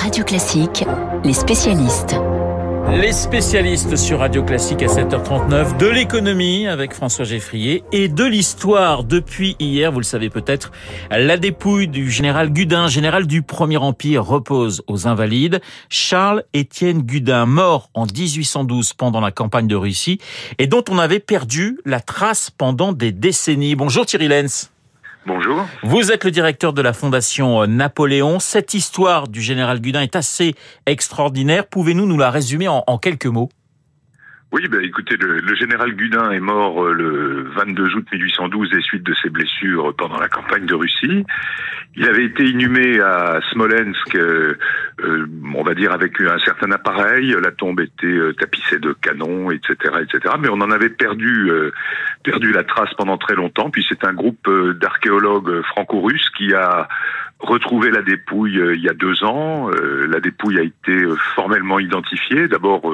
Radio Classique, les spécialistes. Les spécialistes sur Radio Classique à 7h39 de l'économie avec François Geffrier et de l'histoire depuis hier, vous le savez peut-être, la dépouille du général Gudin, général du Premier Empire, repose aux Invalides. Charles-Étienne Gudin, mort en 1812 pendant la campagne de Russie et dont on avait perdu la trace pendant des décennies. Bonjour Thierry Lenz. Bonjour. Vous êtes le directeur de la Fondation Napoléon. Cette histoire du général Gudin est assez extraordinaire. Pouvez-nous nous la résumer en, en quelques mots? Oui, bah, écoutez, le, le, général Gudin est mort euh, le 22 août 1812 des suites de ses blessures pendant la campagne de Russie. Il avait été inhumé à Smolensk, euh, euh, on va dire avec un certain appareil. La tombe était euh, tapissée de canons, etc., etc. Mais on en avait perdu, euh, perdu la trace pendant très longtemps. Puis c'est un groupe d'archéologues franco-russes qui a retrouvé la dépouille il y a deux ans. la dépouille a été formellement identifiée. D'abord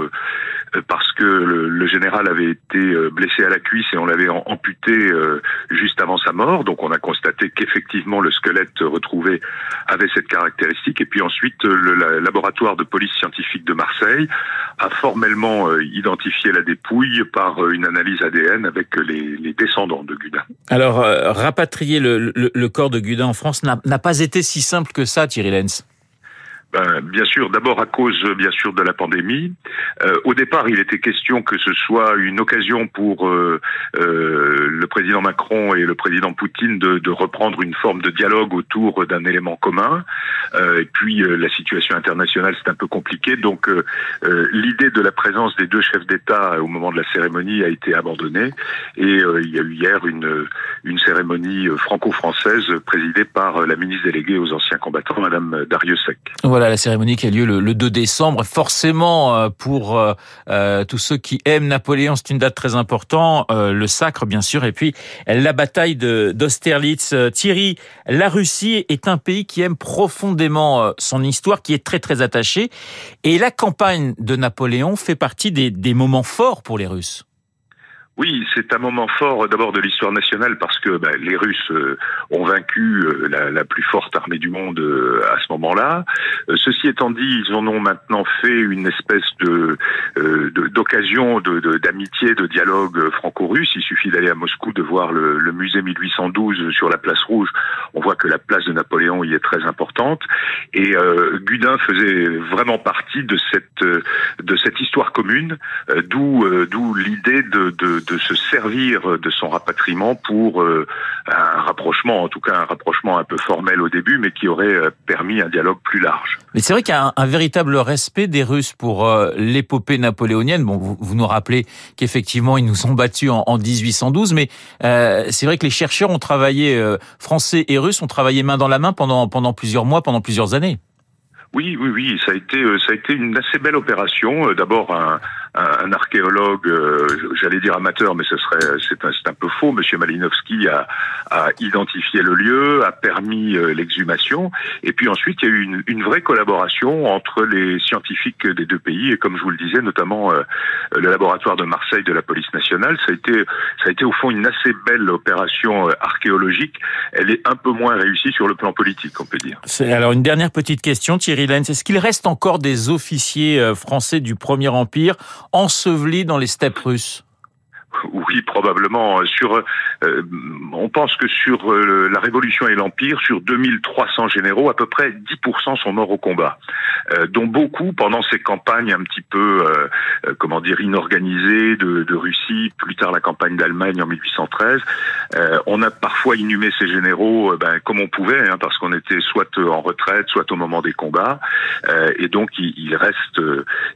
parce que le, général avait été euh, blessé à la cuisse et on l'avait amputé euh, juste avant sa mort. Donc on a constaté qu'effectivement le squelette retrouvé avait cette caractéristique. Et puis ensuite, le laboratoire de police scientifique de Marseille a formellement euh, identifié la dépouille par une analyse ADN avec les, descendants de Gudin. Alors, rapatrier le, le, le, corps de Gudin en France n'a pas été si simple que ça, Thierry Lenz. Ben, bien sûr, d'abord à cause bien sûr de la pandémie. Euh, au départ, il était question que ce soit une occasion pour euh, euh, le président Macron et le président Poutine de, de reprendre une forme de dialogue autour d'un élément commun. Euh, et puis la situation internationale c'est un peu compliqué, donc l'idée de la présence des deux chefs d'État au moment de la cérémonie a été abandonnée. Et il y a eu hier une une cérémonie franco-française présidée par la ministre déléguée aux anciens combattants, Madame Dariussec. Voilà la cérémonie qui a lieu le, le 2 décembre. Forcément, euh, pour euh, euh, tous ceux qui aiment Napoléon, c'est une date très importante. Le sacre, bien sûr, et puis la bataille d'Austerlitz. Thierry, la Russie est un pays qui aime profondément son histoire, qui est très très attaché. Et la campagne de Napoléon fait partie des moments forts pour les Russes. Oui, c'est un moment fort d'abord de l'histoire nationale parce que ben, les Russes euh, ont vaincu euh, la, la, plus forte armée du monde euh, à ce moment-là. ceci étant dit, ils en ont maintenant fait une espèce de d'occasion de, d'amitié, de, de, dialogue franco-russe. Il suffit d'aller à Moscou, de voir le, le, musée 1812 sur la place rouge. On voit que la place de Napoléon y est très importante. Et Gudin faisait vraiment partie de cette de cette histoire commune, d'où d'où l'idée de, de de se servir de son rapatriement pour euh, un rapprochement, en tout cas un rapprochement un peu formel au début, mais qui aurait euh, permis un dialogue plus large. Mais c'est vrai qu'il y a un, un, véritable respect des Russes pour euh, l'épopée napoléonienne. Bon, vous, vous nous rappelez qu'effectivement ils nous ont battus en, en 1812, mais euh, c'est vrai que les chercheurs ont travaillé, français et russes ont travaillé main dans la main pendant pendant plusieurs mois, pendant plusieurs années. Oui, oui, oui, ça a été ça a été une assez belle opération. D'abord un un, archéologue, euh, j'allais dire amateur, mais ce serait c'est un, un, peu faux. Monsieur Malinowski a, a, identifié le lieu, a permis euh, l'exhumation, et puis ensuite il y a eu une, une, vraie collaboration entre les scientifiques des deux pays, et comme je vous le disais, notamment euh, le laboratoire de Marseille de la police nationale. Ça a été ça a été au fond une assez belle opération archéologique. Elle est un peu moins réussie sur le plan politique, on peut dire. Alors une dernière petite question, Thierry Lenz, est-ce qu'il reste encore des officiers français du Premier Empire enseveli dans les steppes russes oui, probablement. Sur, euh, on pense que sur euh, la Révolution et l'Empire, sur 2300 généraux, à peu près 10% sont morts au combat, euh, dont beaucoup pendant ces campagnes un petit peu, euh, euh, comment dire, inorganisées de, de, Russie, plus tard la campagne d'Allemagne en 1813. on a parfois inhumé ces généraux ben, comme on pouvait, hein, parce qu'on était soit en retraite, soit au moment des combats, et donc il, il, reste,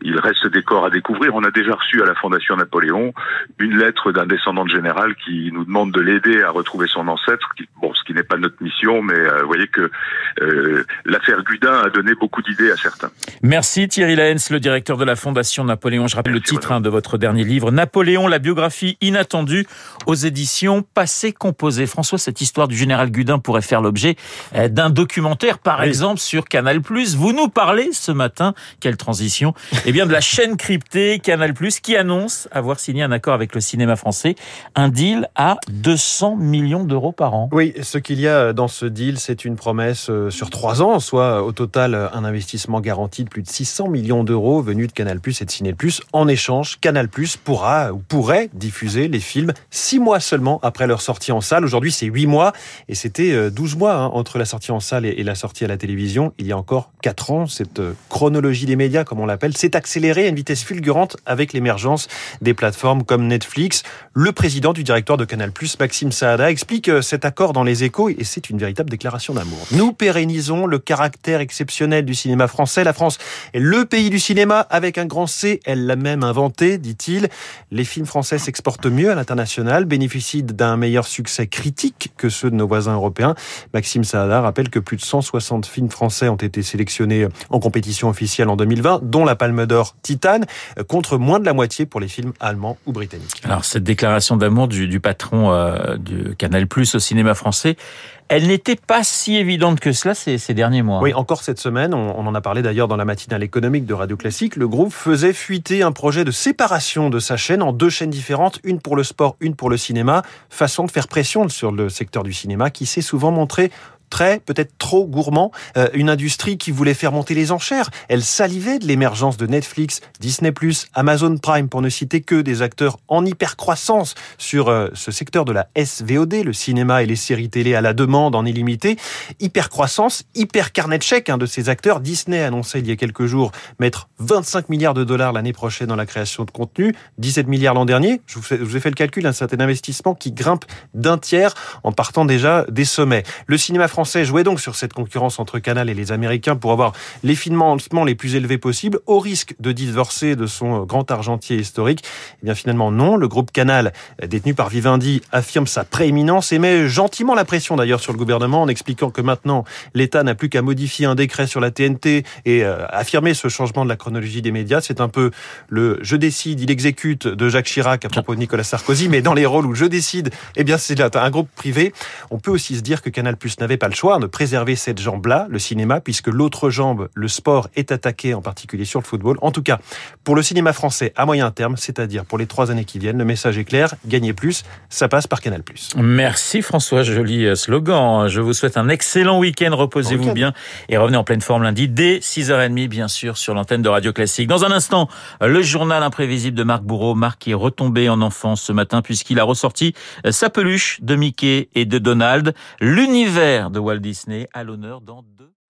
il reste des corps à découvrir. On a déjà reçu à la Fondation Napoléon une lettre d'un descendant de général qui nous demande de l'aider à retrouver son ancêtre. Bon, ce qui n'est pas notre mission, mais euh, vous voyez que euh, l'affaire Gudin a donné beaucoup d'idées à certains. Merci Thierry Lenz, le directeur de la Fondation Napoléon. Je rappelle Merci, le titre hein, de votre dernier livre, Napoléon, la biographie inattendue aux éditions Passé Composé. François, cette histoire du général Gudin pourrait faire l'objet euh, d'un documentaire, par oui. exemple, sur Canal+. Vous nous parlez ce matin, quelle transition, eh bien de la chaîne cryptée Canal+, qui annonce avoir signé un accord avec le cinéma français, un deal à 200 millions d'euros par an. Oui, ce qu'il y a dans ce deal, c'est une promesse sur trois ans, soit au total un investissement garantie de plus de 600 millions d'euros venus de Canal+ et de Ciné+. En échange, Canal+ pourra ou pourrait diffuser les films six mois seulement après leur sortie en salle. Aujourd'hui, c'est huit mois et c'était 12 mois hein, entre la sortie en salle et la sortie à la télévision. Il y a encore quatre ans, cette chronologie des médias, comme on l'appelle, s'est accélérée à une vitesse fulgurante avec l'émergence des plateformes comme Netflix. Le président du directeur de Canal+, Maxime Saada, explique euh, cet accord dans les échos et c'est une véritable déclaration d'amour. Nous pérennisons le caractère exceptionnel du cinéma français. La France est le pays du cinéma avec un grand C. Elle l'a même inventé, dit-il. Les films français s'exportent mieux à l'international, bénéficient d'un meilleur succès critique que ceux de nos voisins européens. Maxime Saada rappelle que plus de 160 films français ont été sélectionnés en compétition officielle en 2020, dont la Palme d'Or Titane, contre moins de la moitié pour les films allemands ou britanniques. Alors cette déclaration d'amour du, du, patron euh, du Canal Plus au cinéma français, elle n'était pas si évidente que cela ces, derniers mois. Oui, encore cette semaine, on, on en a parlé d'ailleurs dans la matinale économique de Radio Classique, le groupe faisait fuiter un projet de séparation de sa chaîne en deux chaînes différentes, une pour le sport, une pour le cinéma, façon de faire pression sur le secteur du cinéma qui s'est souvent montré très, peut-être trop gourmand, euh, une industrie qui voulait faire monter les enchères. Elle salivait de l'émergence de Netflix, Disney+, Amazon Prime, pour ne citer que des acteurs en hyper-croissance sur euh, ce secteur de la SVOD, le cinéma et les séries télé à la demande en illimité. Hyper-croissance, hyper-carnet de chèques hein, de ces acteurs. Disney annonçait il y a quelques jours mettre 25 milliards de dollars l'année prochaine dans la création de contenu, 17 milliards l'an dernier. Je vous ai fait le calcul, un certain investissement qui grimpe d'un tiers en partant déjà des sommets. Le cinéma français jouait donc sur cette concurrence entre Canal et les Américains pour avoir les financements les plus élevés possibles, au risque de divorcer de son grand argentier historique. Eh bien finalement non, le groupe Canal, détenu par Vivendi, affirme sa prééminence et met gentiment la pression d'ailleurs sur le gouvernement en expliquant que maintenant l'État n'a plus qu'à modifier un décret sur la TNT et euh, affirmer ce changement de la chronologie des médias. C'est un peu le je décide, il exécute de Jacques Chirac à propos de Nicolas Sarkozy, mais dans les rôles où je décide, eh bien c'est un groupe privé. On peut aussi se dire que Canal Plus n'avait pas le choix de préserver cette jambe-là, le cinéma, puisque l'autre jambe, le sport, est attaqué en particulier sur le football. En tout cas, pour le cinéma français à moyen terme, c'est-à-dire pour les trois années qui viennent, le message est clair, gagner plus, ça passe par Canal+. Merci François, joli euh, slogan. Je vous souhaite un excellent week-end, reposez-vous week bien et revenez en pleine forme lundi dès 6h30 bien sûr sur l'antenne de Radio Classique. Dans un instant, le journal imprévisible de Marc Bourreau, Marc qui est retombé en enfance ce matin puisqu'il a ressorti euh, sa peluche de Mickey et de Donald, l'univers de Walt Disney à l'honneur dans deux